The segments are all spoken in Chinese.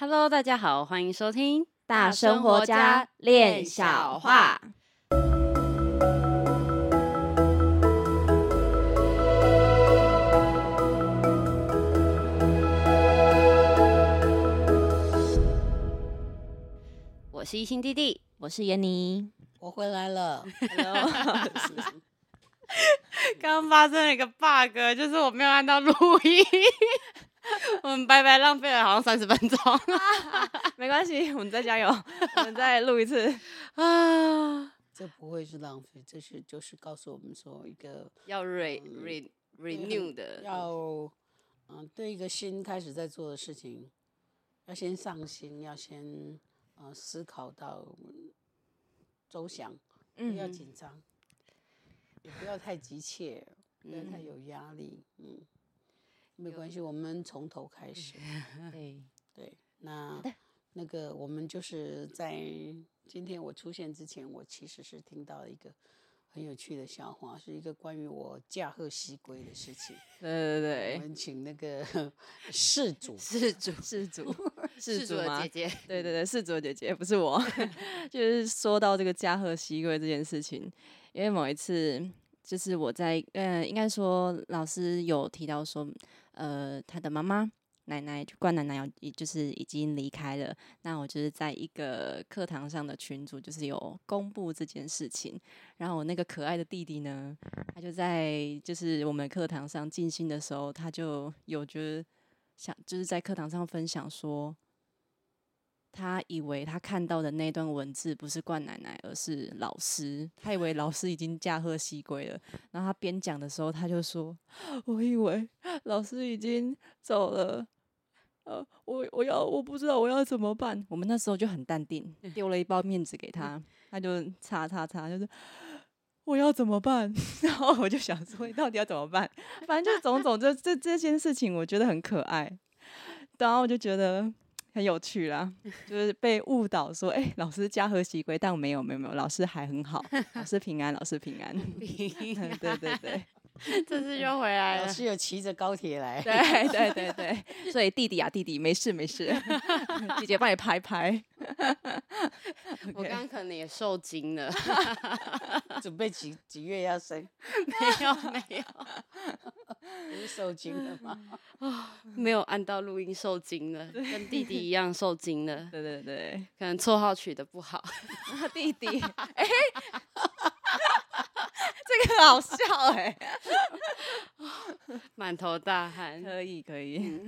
Hello，大家好，欢迎收听大生活家练小话。我是一心弟弟，我是闫妮，我回来了。Hello，刚刚发生了一个 bug，就是我没有按到录音。我们白白浪费了好像三十分钟，没关系，我们再加油，我们再录一次啊！这不会是浪费，这是就是告诉我们说一个要 re re renew 的，要嗯对一个新开始在做的事情，要先上心，要先呃思考到周详，不要紧张，嗯、也不要太急切，不要太有压力，嗯。没关系，我们从头开始。对对，那那个我们就是在今天我出现之前，我其实是听到了一个很有趣的笑话，是一个关于我驾鹤西归的事情。对对对，我们请那个 事主，事主，事主，事主的姐姐，对对对，事主的姐姐不是我，就是说到这个驾鹤西归这件事情，因为某一次就是我在，嗯、呃，应该说老师有提到说。呃，他的妈妈奶奶就关奶奶要，就是已经离开了。那我就是在一个课堂上的群组，就是有公布这件事情。然后我那个可爱的弟弟呢，他就在就是我们课堂上静心的时候，他就有觉得想就是在课堂上分享说。他以为他看到的那段文字不是冠奶奶，而是老师。他以为老师已经驾鹤西归了。然后他边讲的时候，他就说：“我以为老师已经走了。呃，我我要我不知道我要怎么办。”我们那时候就很淡定，丢了一包面纸给他，他就擦擦擦，就是我要怎么办？然后我就想说，你到底要怎么办？反正就种种这这这件事情，我觉得很可爱。然后我就觉得。很有趣啦，就是被误导说，哎、欸，老师家和喜归，但我没有，没有，没有，老师还很好，老师平安，老师平安，平安对对 对，这次又回来了，老师有骑着高铁来，对对对对，所以弟弟啊，弟弟没事没事，姐姐帮你拍拍。我刚刚可能也受惊了，准备几几月要生？没有没有，不是受惊了吗？啊，没有按到录音受惊了，跟弟弟一样受惊了。对对对，可能绰号取得不好。弟弟，哎，这个好笑哎，满头大汗。可以可以，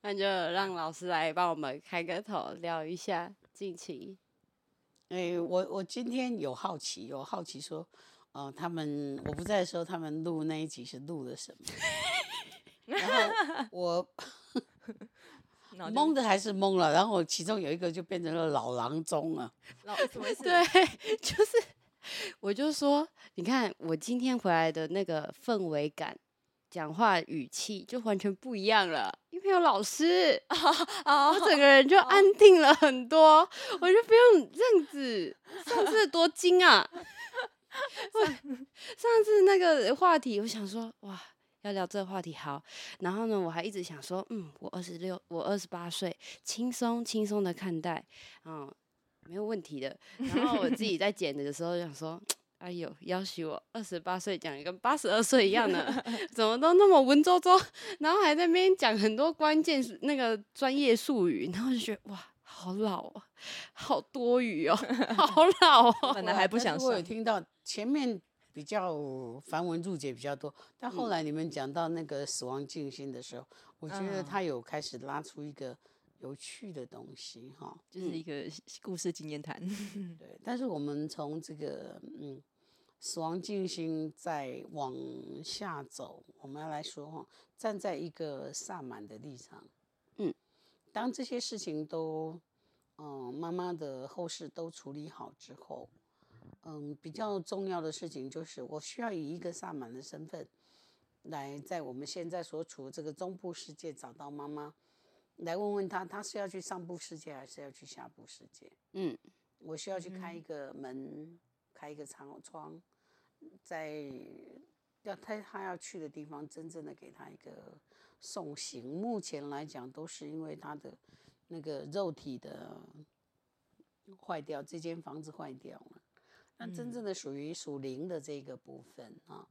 那就让老师来帮我们开个头，聊一下近期。哎，我我今天有好奇，有好奇说，哦、呃，他们我不在的时候，他们录那一集是录了什么？然后我 懵的还是懵了，然后其中有一个就变成了老郎中啊，老什么意思？对，就是我就说，你看我今天回来的那个氛围感，讲话语气就完全不一样了，因为有老师，我整个人就安定了很多，我就不用这样子。上次多精啊！上次那个话题，我想说，哇。要聊这个话题好，然后呢，我还一直想说，嗯，我二十六，我二十八岁，轻松轻松的看待，嗯，没有问题的。然后我自己在 剪的时候就想说，哎呦，要许我二十八岁讲一个八十二岁一样的，怎么都那么文绉绉，然后还在那边讲很多关键那个专业术语，然后就觉得哇，好老哦，好多余哦，好老哦。本来还不想说，我有听到前面。比较繁文缛节比较多，但后来你们讲到那个死亡静心的时候，嗯、我觉得他有开始拉出一个有趣的东西哈，就是一个故事经验谈。对，但是我们从这个嗯死亡静心再往下走，我们要来说哈，站在一个萨满的立场，嗯，当这些事情都嗯妈妈的后事都处理好之后。嗯，比较重要的事情就是，我需要以一个萨满的身份，来在我们现在所处的这个中部世界找到妈妈，来问问他，他是要去上部世界还是要去下部世界？嗯，我需要去开一个门，嗯、开一个长窗，在要他他要去的地方，真正的给他一个送行。目前来讲，都是因为他的那个肉体的坏掉，这间房子坏掉了。那真正的属于属灵的这个部分啊，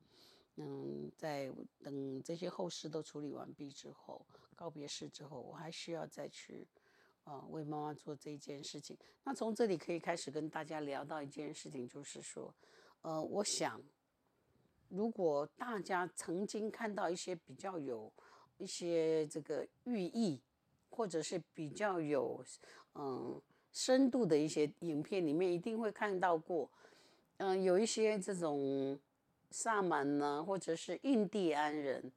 嗯，在等这些后事都处理完毕之后，告别式之后，我还需要再去啊为妈妈做这件事情。那从这里可以开始跟大家聊到一件事情，就是说，呃，我想。如果大家曾经看到一些比较有一些这个寓意，或者是比较有嗯深度的一些影片里面，一定会看到过，嗯，有一些这种萨满呢，或者是印第安人，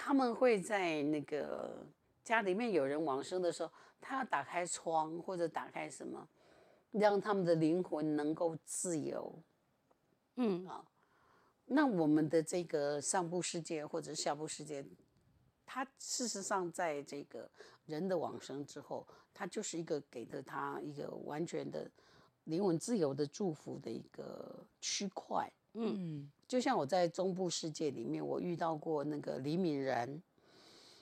他们会在那个家里面有人往生的时候，他要打开窗或者打开什么，让他们的灵魂能够自由，嗯啊。那我们的这个上部世界或者下部世界，它事实上在这个人的往生之后，它就是一个给了他一个完全的灵魂自由的祝福的一个区块。嗯，就像我在中部世界里面，我遇到过那个李敏然，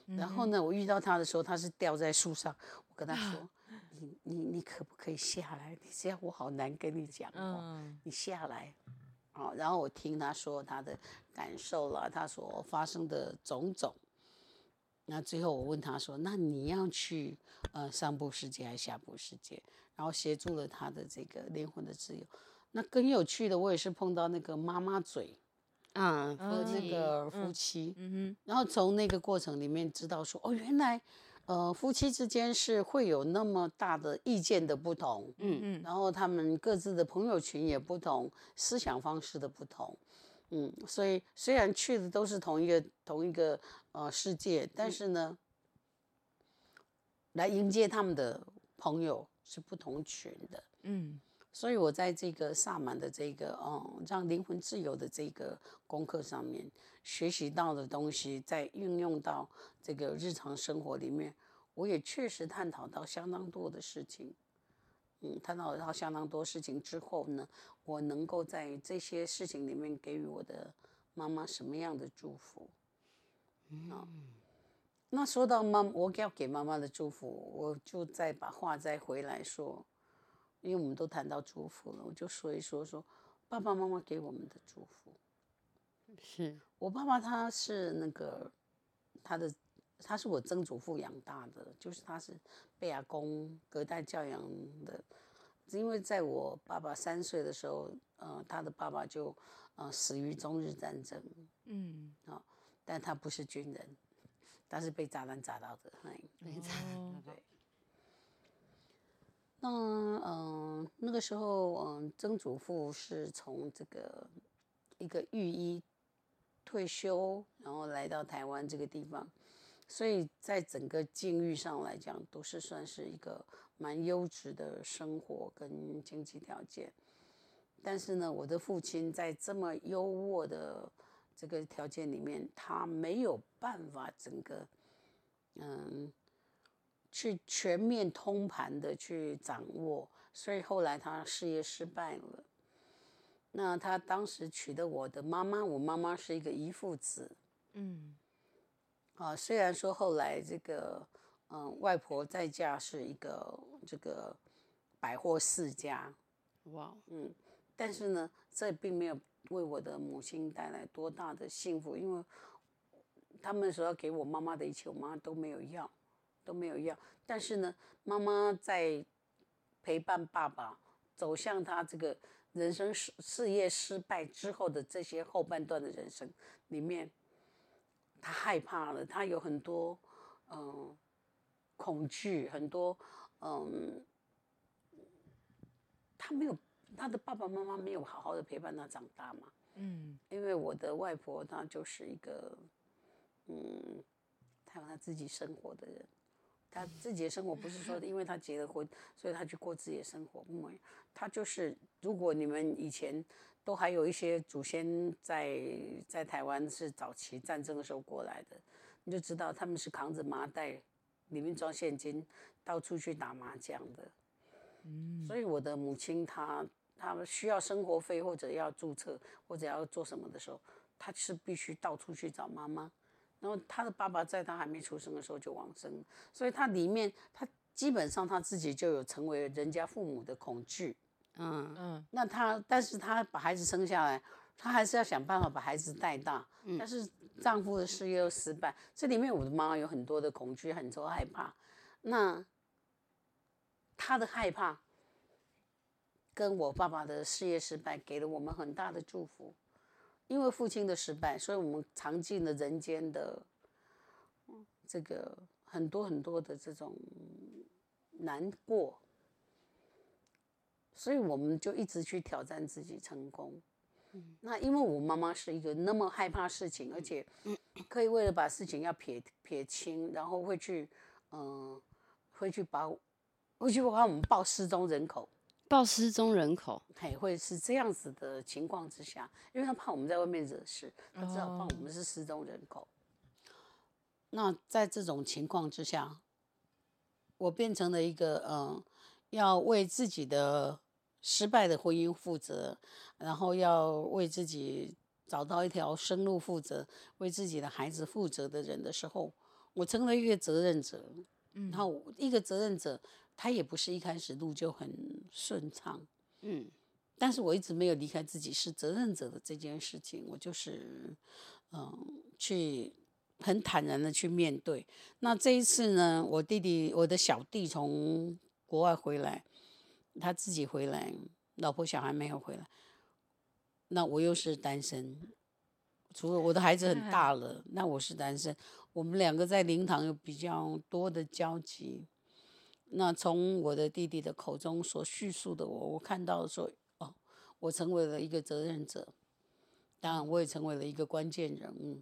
然后呢，我遇到他的时候，他是吊在树上，我跟他说：“你你你可不可以下来？你这样我好难跟你讲话，你下来。”好，然后我听他说他的感受了，他所发生的种种。那最后我问他说：“那你要去呃上部世界还是下部世界？”然后协助了他的这个灵魂的自由。那更有趣的，我也是碰到那个妈妈嘴，啊，和那个夫妻，嗯哼，然后从那个过程里面知道说，哦，原来。呃，夫妻之间是会有那么大的意见的不同，嗯嗯，然后他们各自的朋友群也不同，思想方式的不同，嗯，所以虽然去的都是同一个同一个呃世界，但是呢，嗯、来迎接他们的朋友是不同群的，嗯，所以我在这个萨满的这个嗯让灵魂自由的这个功课上面。学习到的东西，在运用到这个日常生活里面，我也确实探讨到相当多的事情。嗯，探讨到相当多事情之后呢，我能够在这些事情里面给予我的妈妈什么样的祝福？嗯，那说到妈，我要给妈妈的祝福，我就再把话再回来说，因为我们都谈到祝福了，我就说一说说爸爸妈妈给我们的祝福。是我爸爸，他是那个他的，他是我曾祖父养大的，就是他是被阿公隔代教养的。因为在我爸爸三岁的时候，呃，他的爸爸就呃死于中日战争，嗯，啊，但他不是军人，他是被炸弹炸到的，被炸弹，对。那嗯、那个时候，嗯、曾祖父是从这个一个御医。退休，然后来到台湾这个地方，所以在整个境遇上来讲，都是算是一个蛮优质的生活跟经济条件。但是呢，我的父亲在这么优渥的这个条件里面，他没有办法整个嗯去全面通盘的去掌握，所以后来他事业失败了。那他当时娶的我的妈妈，我妈妈是一个遗腹子，嗯，啊，虽然说后来这个，嗯，外婆再嫁是一个这个百货世家，哇，嗯，但是呢，这并没有为我的母亲带来多大的幸福，因为他们所要给我妈妈的一切，我妈妈都没有要，都没有要，但是呢，妈妈在陪伴爸爸走向他这个。人生事事业失败之后的这些后半段的人生里面，他害怕了，他有很多嗯恐惧，很多嗯，他没有他的爸爸妈妈没有好好的陪伴他长大嘛，嗯，因为我的外婆她就是一个嗯，她有她自己生活的人。他自己的生活不是说，因为他结了婚，所以他去过自己的生活。不，他就是，如果你们以前都还有一些祖先在在台湾是早期战争的时候过来的，你就知道他们是扛着麻袋，里面装现金，到处去打麻将的。嗯，所以我的母亲她她需要生活费或者要注册或者要做什么的时候，她是必须到处去找妈妈。然后他的爸爸在他还没出生的时候就往生，所以他里面他基本上他自己就有成为人家父母的恐惧。嗯嗯，那他，但是他把孩子生下来，他还是要想办法把孩子带大。嗯，但是丈夫的事业又失败，这里面我的妈妈有很多的恐惧，很多害怕。那他的害怕，跟我爸爸的事业失败，给了我们很大的祝福。因为父亲的失败，所以我们尝尽了人间的这个很多很多的这种难过。所以我们就一直去挑战自己成功。那因为我妈妈是一个那么害怕事情，而且可以为了把事情要撇撇清，然后会去，嗯、呃，会去把，会去把我们报失踪人口，报失踪人口，嘿，会是这样子的情况之下，因为他怕我们在外面惹事，他知道怕我们是失踪人口。Oh. 那在这种情况之下，我变成了一个，嗯、呃，要为自己的。失败的婚姻负责，然后要为自己找到一条生路负责，为自己的孩子负责的人的时候，我成了一个责任者。嗯，然后一个责任者，他也不是一开始路就很顺畅。嗯，但是我一直没有离开自己是责任者的这件事情，我就是嗯，去很坦然的去面对。那这一次呢，我弟弟，我的小弟从国外回来。他自己回来，老婆小孩没有回来，那我又是单身，除了我的孩子很大了，那我是单身。我们两个在灵堂有比较多的交集。那从我的弟弟的口中所叙述的我，我看到说，哦，我成为了一个责任者，当然我也成为了一个关键人物。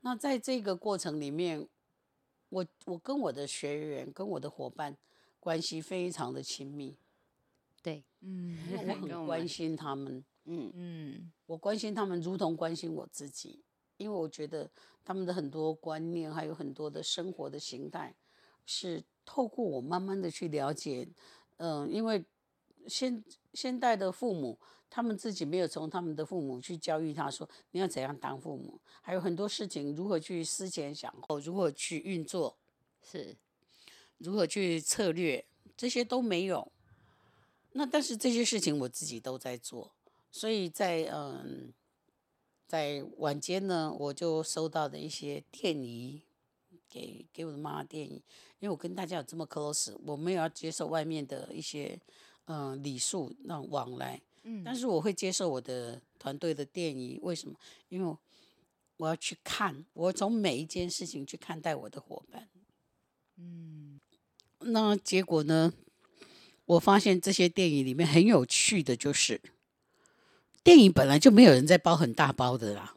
那在这个过程里面，我我跟我的学员跟我的伙伴关系非常的亲密。对，嗯，我很关心他们，嗯嗯，我关心他们如同关心我自己，因为我觉得他们的很多观念，还有很多的生活的形态，是透过我慢慢的去了解，嗯，因为现现代的父母，他们自己没有从他们的父母去教育他说你要怎样当父母，还有很多事情如何去思前想后，如何去运作，是，如何去策略，这些都没有。那但是这些事情我自己都在做，所以在嗯，在晚间呢，我就收到的一些电仪，给给我的妈妈电影，因为我跟大家有这么 close，我没有要接受外面的一些嗯礼数那种往来，嗯，但是我会接受我的团队的电影，为什么？因为我要去看，我从每一件事情去看待我的伙伴，嗯，那结果呢？我发现这些电影里面很有趣的就是，电影本来就没有人在包很大包的啦，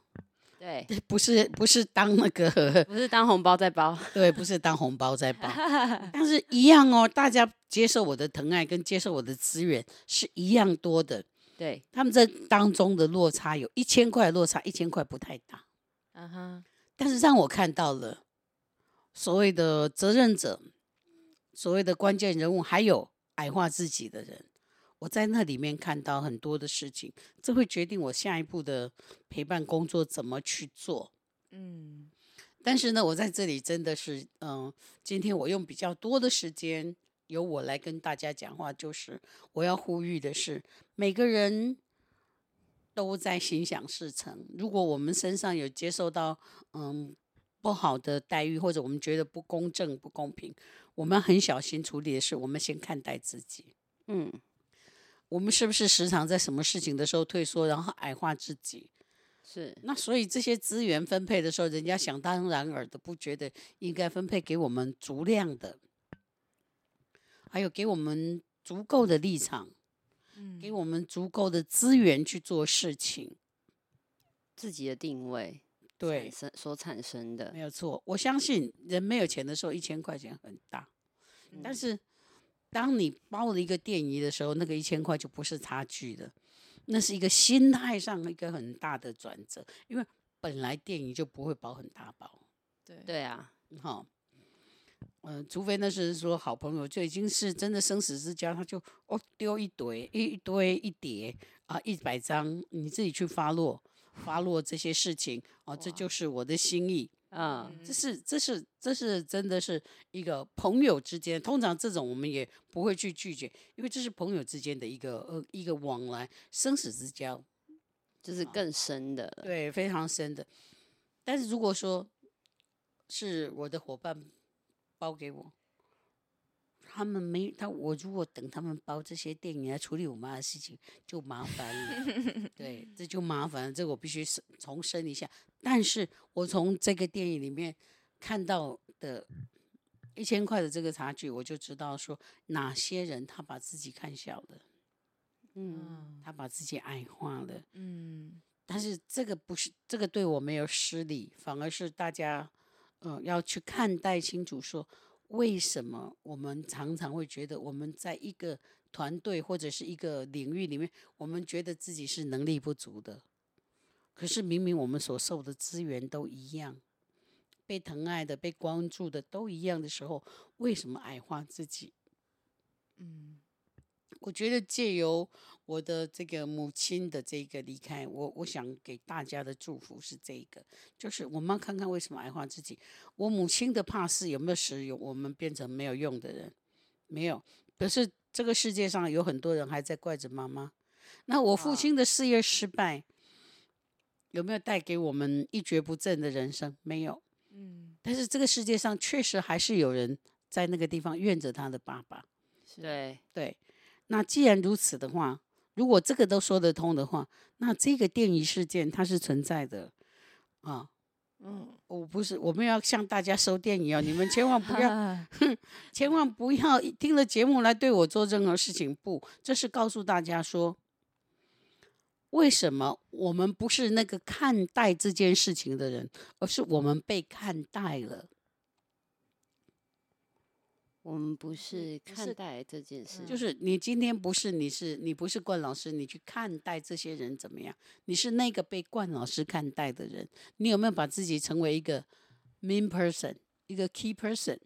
对，不是不是当那个，不是当红包在包，对，不是当红包在包，但是一样哦，大家接受我的疼爱跟接受我的资源是一样多的，对，他们这当中的落差有一千块落差，一千块不太大，嗯哼，但是让我看到了所谓的责任者，所谓的关键人物，还有。矮化自己的人，我在那里面看到很多的事情，这会决定我下一步的陪伴工作怎么去做。嗯，但是呢，我在这里真的是，嗯，今天我用比较多的时间由我来跟大家讲话，就是我要呼吁的是，每个人都在心想事成。如果我们身上有接受到嗯不好的待遇，或者我们觉得不公正、不公平。我们很小心处理的是，我们先看待自己。嗯，我们是不是时常在什么事情的时候退缩，然后矮化自己？是。那所以这些资源分配的时候，人家想当然尔的不觉得应该分配给我们足量的，还有给我们足够的立场，嗯，给我们足够的资源去做事情，自己的定位。对，所产生的没有错。我相信人没有钱的时候，一千块钱很大，嗯、但是当你包了一个电仪的时候，那个一千块就不是差距的，那是一个心态上一个很大的转折。因为本来电仪就不会包很大包，对对啊，好，嗯、呃，除非那是说好朋友，就已经是真的生死之交，他就哦丢一堆一堆一叠啊一百张，你自己去发落。发落这些事情哦，这就是我的心意。啊，这是这是这是真的是一个朋友之间，通常这种我们也不会去拒绝，因为这是朋友之间的一个呃一个往来，生死之交，就是更深的，对，非常深的。但是如果说是我的伙伴包给我。他们没他，我如果等他们包这些电影来处理我妈的事情，就麻烦了。对，这就麻烦了。这我必须重申一下。但是我从这个电影里面看到的一千块的这个差距，我就知道说哪些人他把自己看小了，嗯，他把自己矮化了，嗯。但是这个不是这个对我没有失礼，反而是大家嗯、呃、要去看待清楚说。为什么我们常常会觉得我们在一个团队或者是一个领域里面，我们觉得自己是能力不足的？可是明明我们所受的资源都一样，被疼爱的、被关注的都一样的时候，为什么矮化自己？嗯。我觉得借由我的这个母亲的这个离开，我我想给大家的祝福是这个，就是我们要看看为什么矮化自己。我母亲的怕是有没有使我们变成没有用的人？没有。可是这个世界上有很多人还在怪着妈妈。那我父亲的事业失败，有没有带给我们一蹶不振的人生？没有。嗯。但是这个世界上确实还是有人在那个地方怨着他的爸爸。对对。那既然如此的话，如果这个都说得通的话，那这个电仪事件它是存在的啊。嗯，我不是我们要向大家收电影啊，你们千万不要，哼，千万不要听了节目来对我做任何事情。不，这是告诉大家说，为什么我们不是那个看待这件事情的人，而是我们被看待了。我们不是看待这件事，就是你今天不是，你是你不是冠老师，你去看待这些人怎么样？你是那个被冠老师看待的人，你有没有把自己成为一个 main person，一个 key person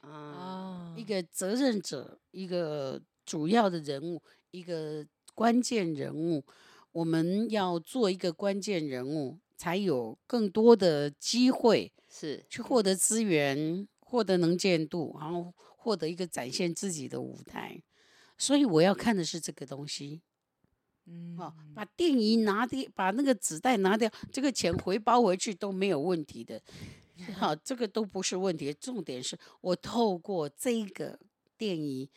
啊，一个责任者，一个主要的人物，一个关键人物？我们要做一个关键人物，才有更多的机会是去获得资源，获得能见度，然后。获得一个展现自己的舞台，所以我要看的是这个东西。嗯，好，把电影拿掉，把那个纸袋拿掉，这个钱回包回去都没有问题的。好，这个都不是问题。重点是我透过这个电影，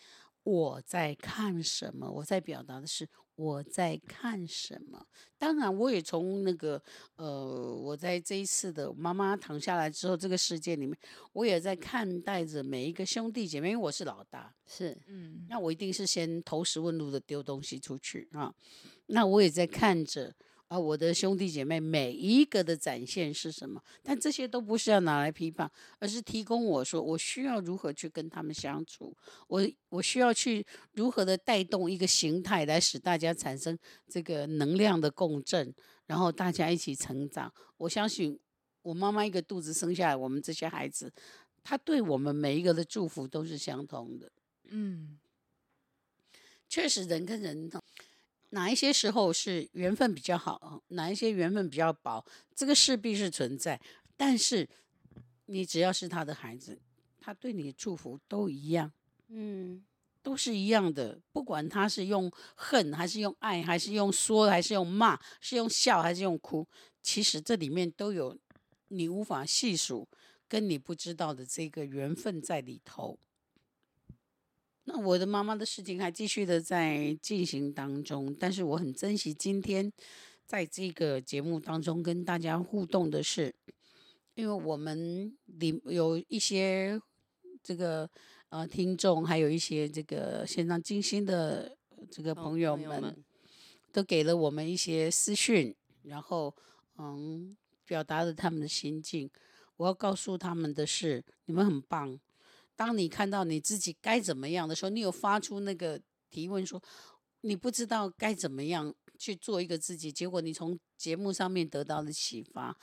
我在看什么？我在表达的是。我在看什么？当然，我也从那个呃，我在这一次的妈妈躺下来之后，这个世界里面，我也在看待着每一个兄弟姐妹，因为我是老大，是，嗯，那我一定是先投石问路的丢东西出去啊，那我也在看着。啊，我的兄弟姐妹每一个的展现是什么？但这些都不是要拿来批判，而是提供我说，我需要如何去跟他们相处，我我需要去如何的带动一个形态来使大家产生这个能量的共振，然后大家一起成长。我相信我妈妈一个肚子生下来，我们这些孩子，她对我们每一个的祝福都是相同的。嗯，确实人跟人。哪一些时候是缘分比较好，哪一些缘分比较薄，这个势必是存在。但是你只要是他的孩子，他对你的祝福都一样，嗯，都是一样的。不管他是用恨，还是用爱，还是用说，还是用骂，是用笑，还是用哭，其实这里面都有你无法细数，跟你不知道的这个缘分在里头。那我的妈妈的事情还继续的在进行当中，但是我很珍惜今天在这个节目当中跟大家互动的是，因为我们里有一些这个呃听众，还有一些这个线上精心的这个朋友们，都给了我们一些私讯，然后嗯表达了他们的心境。我要告诉他们的是，你们很棒。当你看到你自己该怎么样的时候，你有发出那个提问说，你不知道该怎么样去做一个自己，结果你从节目上面得到了启发，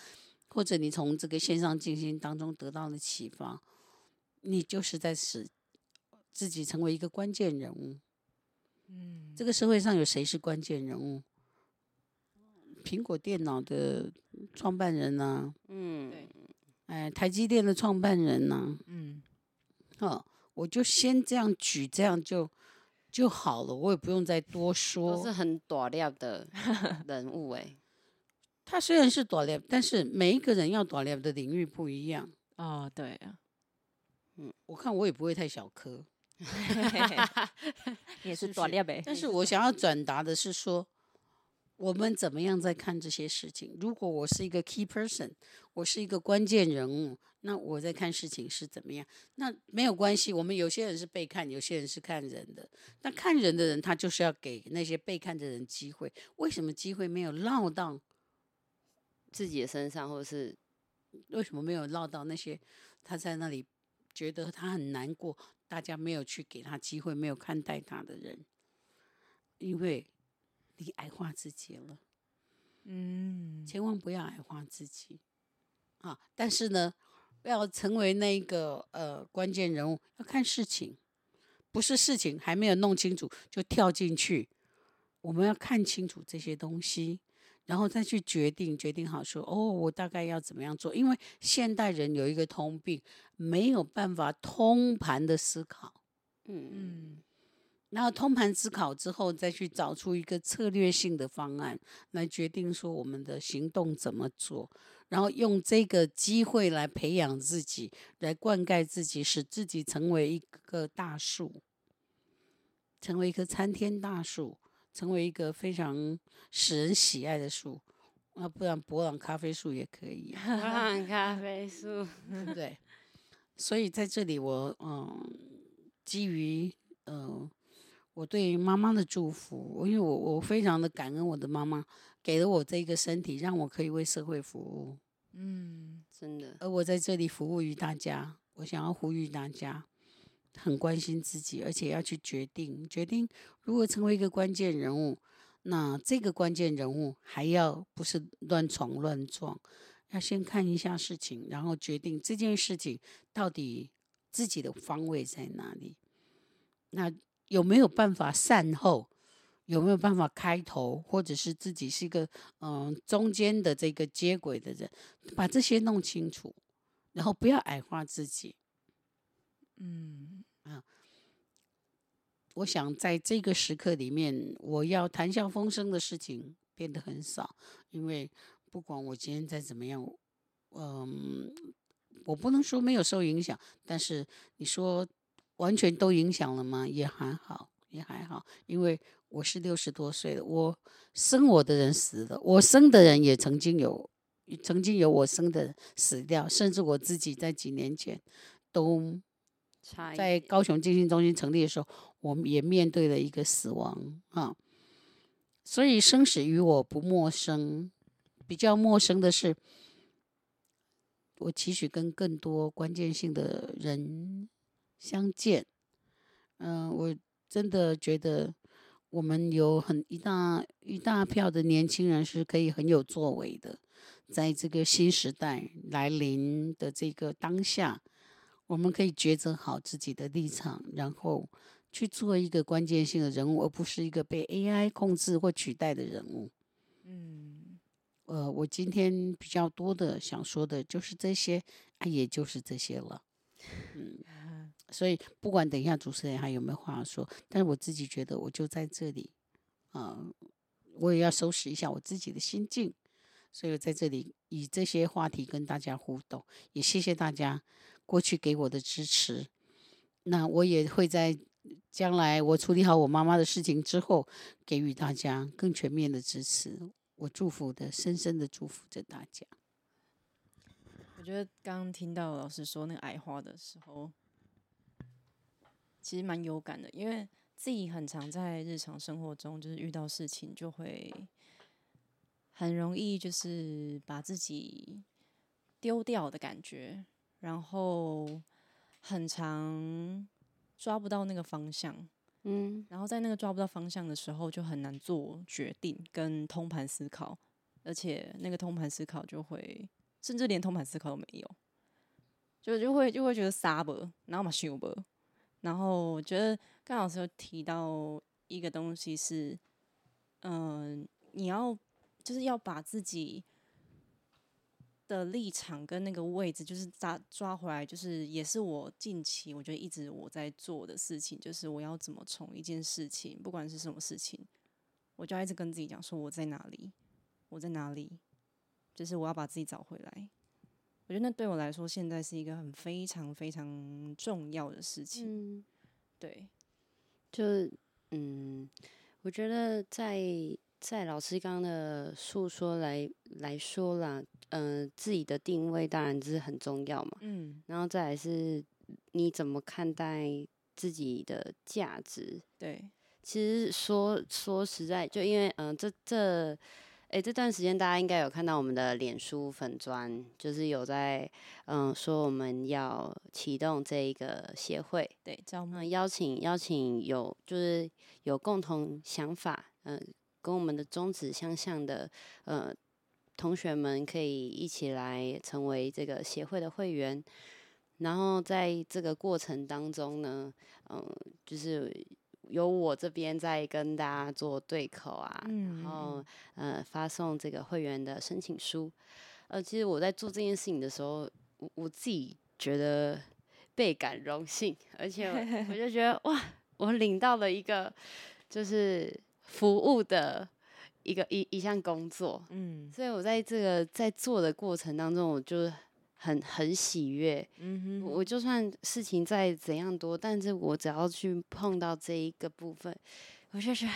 或者你从这个线上进行当中得到了启发，你就是在使自己成为一个关键人物。嗯，这个社会上有谁是关键人物？苹果电脑的创办人呢？嗯，对。哎，台积电的创办人呢、啊？嗯，哦，我就先这样举，这样就就好了，我也不用再多说。都是很短料的 人物哎。他虽然是短料，但是每一个人要短料的领域不一样。哦，对啊，嗯，我看我也不会太小颗。也是短料呗。但是我想要转达的是说。我们怎么样在看这些事情？如果我是一个 key person，我是一个关键人物，那我在看事情是怎么样？那没有关系，我们有些人是被看，有些人是看人的。那看人的人，他就是要给那些被看的人机会。为什么机会没有落到自己的身上，或者是为什么没有落到那些他在那里觉得他很难过，大家没有去给他机会，没有看待他的人？因为。你矮化自己了，嗯，千万不要矮化自己啊！但是呢，要成为那个呃关键人物，要看事情，不是事情还没有弄清楚就跳进去。我们要看清楚这些东西，然后再去决定，决定好说哦，我大概要怎么样做？因为现代人有一个通病，没有办法通盘的思考，嗯嗯。然后通盘思考之后，再去找出一个策略性的方案来决定说我们的行动怎么做，然后用这个机会来培养自己，来灌溉自己，使自己成为一个大树，成为一棵参天大树，成为一个非常使人喜爱的树。那不然博朗咖啡树也可以啊。伯朗咖啡树，对不对？所以在这里我嗯，基于嗯。我对妈妈的祝福，因为我我非常的感恩我的妈妈给了我这个身体，让我可以为社会服务。嗯，真的。而我在这里服务于大家，我想要呼吁大家，很关心自己，而且要去决定决定，如果成为一个关键人物，那这个关键人物还要不是乱闯乱撞，要先看一下事情，然后决定这件事情到底自己的方位在哪里。那。有没有办法善后？有没有办法开头？或者是自己是一个嗯中间的这个接轨的人，把这些弄清楚，然后不要矮化自己。嗯啊，我想在这个时刻里面，我要谈笑风生的事情变得很少，因为不管我今天再怎么样，嗯，我不能说没有受影响，但是你说。完全都影响了吗？也还好，也还好，因为我是六十多岁了，我生我的人死了，我生的人也曾经有，曾经有我生的人死掉，甚至我自己在几年前都在高雄静心中心成立的时候，我们也面对了一个死亡啊，所以生死与我不陌生，比较陌生的是，我期许跟更多关键性的人。相见，嗯、呃，我真的觉得我们有很一大一大票的年轻人是可以很有作为的，在这个新时代来临的这个当下，我们可以抉择好自己的立场，然后去做一个关键性的人物，而不是一个被 AI 控制或取代的人物。嗯，呃，我今天比较多的想说的就是这些，啊，也就是这些了。嗯。所以不管等一下主持人还有没有话说，但是我自己觉得我就在这里，啊、我也要收拾一下我自己的心境，所以在这里以这些话题跟大家互动，也谢谢大家过去给我的支持。那我也会在将来我处理好我妈妈的事情之后，给予大家更全面的支持。我祝福的，深深的祝福着大家。我觉得刚听到老师说那个矮话的时候。其实蛮有感的，因为自己很常在日常生活中，就是遇到事情就会很容易就是把自己丢掉的感觉，然后很常抓不到那个方向，嗯，然后在那个抓不到方向的时候，就很难做决定跟通盘思考，而且那个通盘思考就会，甚至连通盘思考都没有，就就会就会觉得傻不，然后嘛想不。然后我觉得刚老师有提到一个东西是，嗯、你要就是要把自己的立场跟那个位置，就是抓抓回来，就是也是我近期我觉得一直我在做的事情，就是我要怎么从一件事情，不管是什么事情，我就要一直跟自己讲说我在哪里，我在哪里，就是我要把自己找回来。我觉得那对我来说现在是一个很非常非常重要的事情。嗯、对，就嗯，我觉得在。在老师刚刚的诉说来来说啦，嗯、呃，自己的定位当然是很重要嘛，嗯，然后再来是你怎么看待自己的价值？对，其实说说实在，就因为嗯、呃，这这，哎、欸，这段时间大家应该有看到我们的脸书粉砖，就是有在嗯、呃、说我们要启动这一个协会，对，招募、呃、邀请邀请有就是有共同想法，嗯、呃。跟我们的宗旨相像的，呃，同学们可以一起来成为这个协会的会员。然后在这个过程当中呢，嗯、呃，就是由我这边在跟大家做对口啊，嗯、然后呃发送这个会员的申请书。呃，其实我在做这件事情的时候，我我自己觉得倍感荣幸，而且我就觉得哇，我领到了一个就是。服务的一个一一项工作，嗯，所以我在这个在做的过程当中，我就很很喜悦，嗯哼，我就算事情再怎样多，但是我只要去碰到这一个部分，我就是。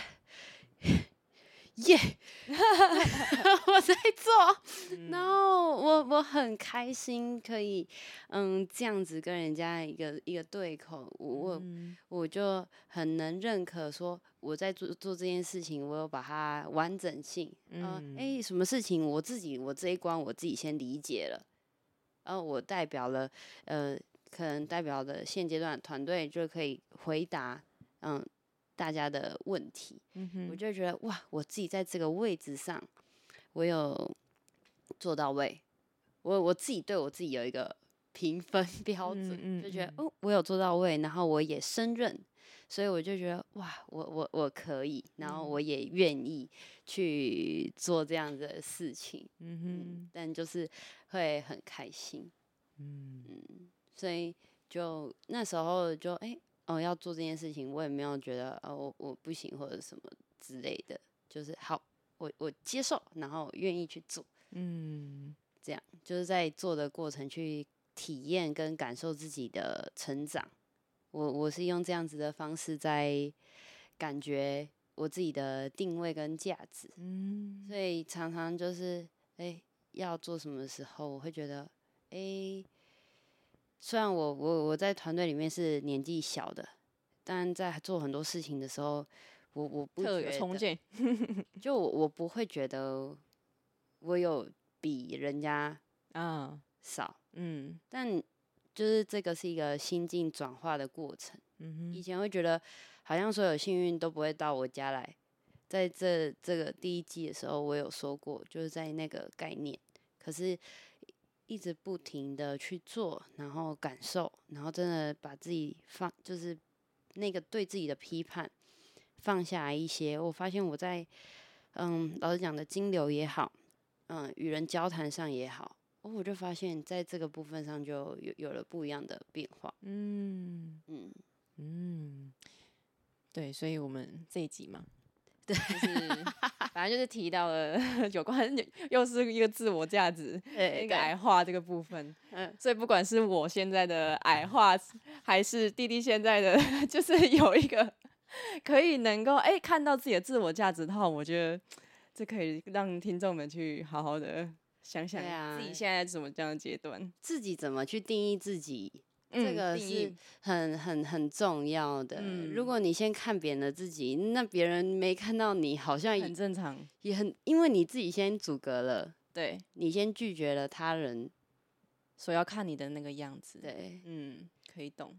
耶！Yeah! 我在做，嗯、然后我我很开心，可以嗯这样子跟人家一个一个对口，我、嗯、我就很能认可说我在做做这件事情，我有把它完整性，嗯，哎、呃，什么事情我自己我这一关我自己先理解了，然后我代表了呃，可能代表的现阶段团队就可以回答，嗯。大家的问题，我就觉得哇，我自己在这个位置上，我有做到位，我我自己对我自己有一个评分 标准，嗯嗯、就觉得哦，我有做到位，然后我也胜任，所以我就觉得哇，我我我可以，然后我也愿意去做这样的事情，嗯哼嗯，但就是会很开心，嗯，嗯，所以就那时候就哎。欸哦，要做这件事情，我也没有觉得哦，我我不行或者什么之类的，就是好，我我接受，然后愿意去做，嗯，这样就是在做的过程去体验跟感受自己的成长。我我是用这样子的方式在感觉我自己的定位跟价值，嗯，所以常常就是哎，要做什么时候，我会觉得哎。虽然我我我在团队里面是年纪小的，但在做很多事情的时候，我我不特有，冲劲。就我我不会觉得我有比人家啊少，嗯，但就是这个是一个心境转化的过程。嗯哼，以前会觉得好像所有幸运都不会到我家来，在这这个第一季的时候，我有说过，就是在那个概念，可是。一直不停的去做，然后感受，然后真的把自己放，就是那个对自己的批判放下来一些。我发现我在，嗯，老师讲的金流也好，嗯，与人交谈上也好，我就发现在这个部分上就有有了不一样的变化。嗯嗯嗯，对，所以我们这一集嘛。对，就是反正就是提到了 有关，又是一个自我价值，对，一个矮化这个部分。嗯，所以不管是我现在的矮化，还是弟弟现在的，就是有一个可以能够哎、欸、看到自己的自我价值的话，我觉得这可以让听众们去好好的想想自己现在是什么这样的阶段，自己怎么去定义自己。这个是很很很重要的。嗯、如果你先看扁了自己，那别人没看到你，好像也很正常，也很因为你自己先阻隔了，对，你先拒绝了他人所要看你的那个样子。对，嗯，可以懂。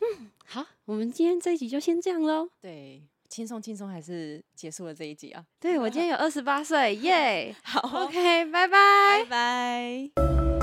嗯，好，我们今天这一集就先这样喽。对，轻松轻松还是结束了这一集啊。对，我今天有二十八岁，耶！好，OK，拜拜，拜拜。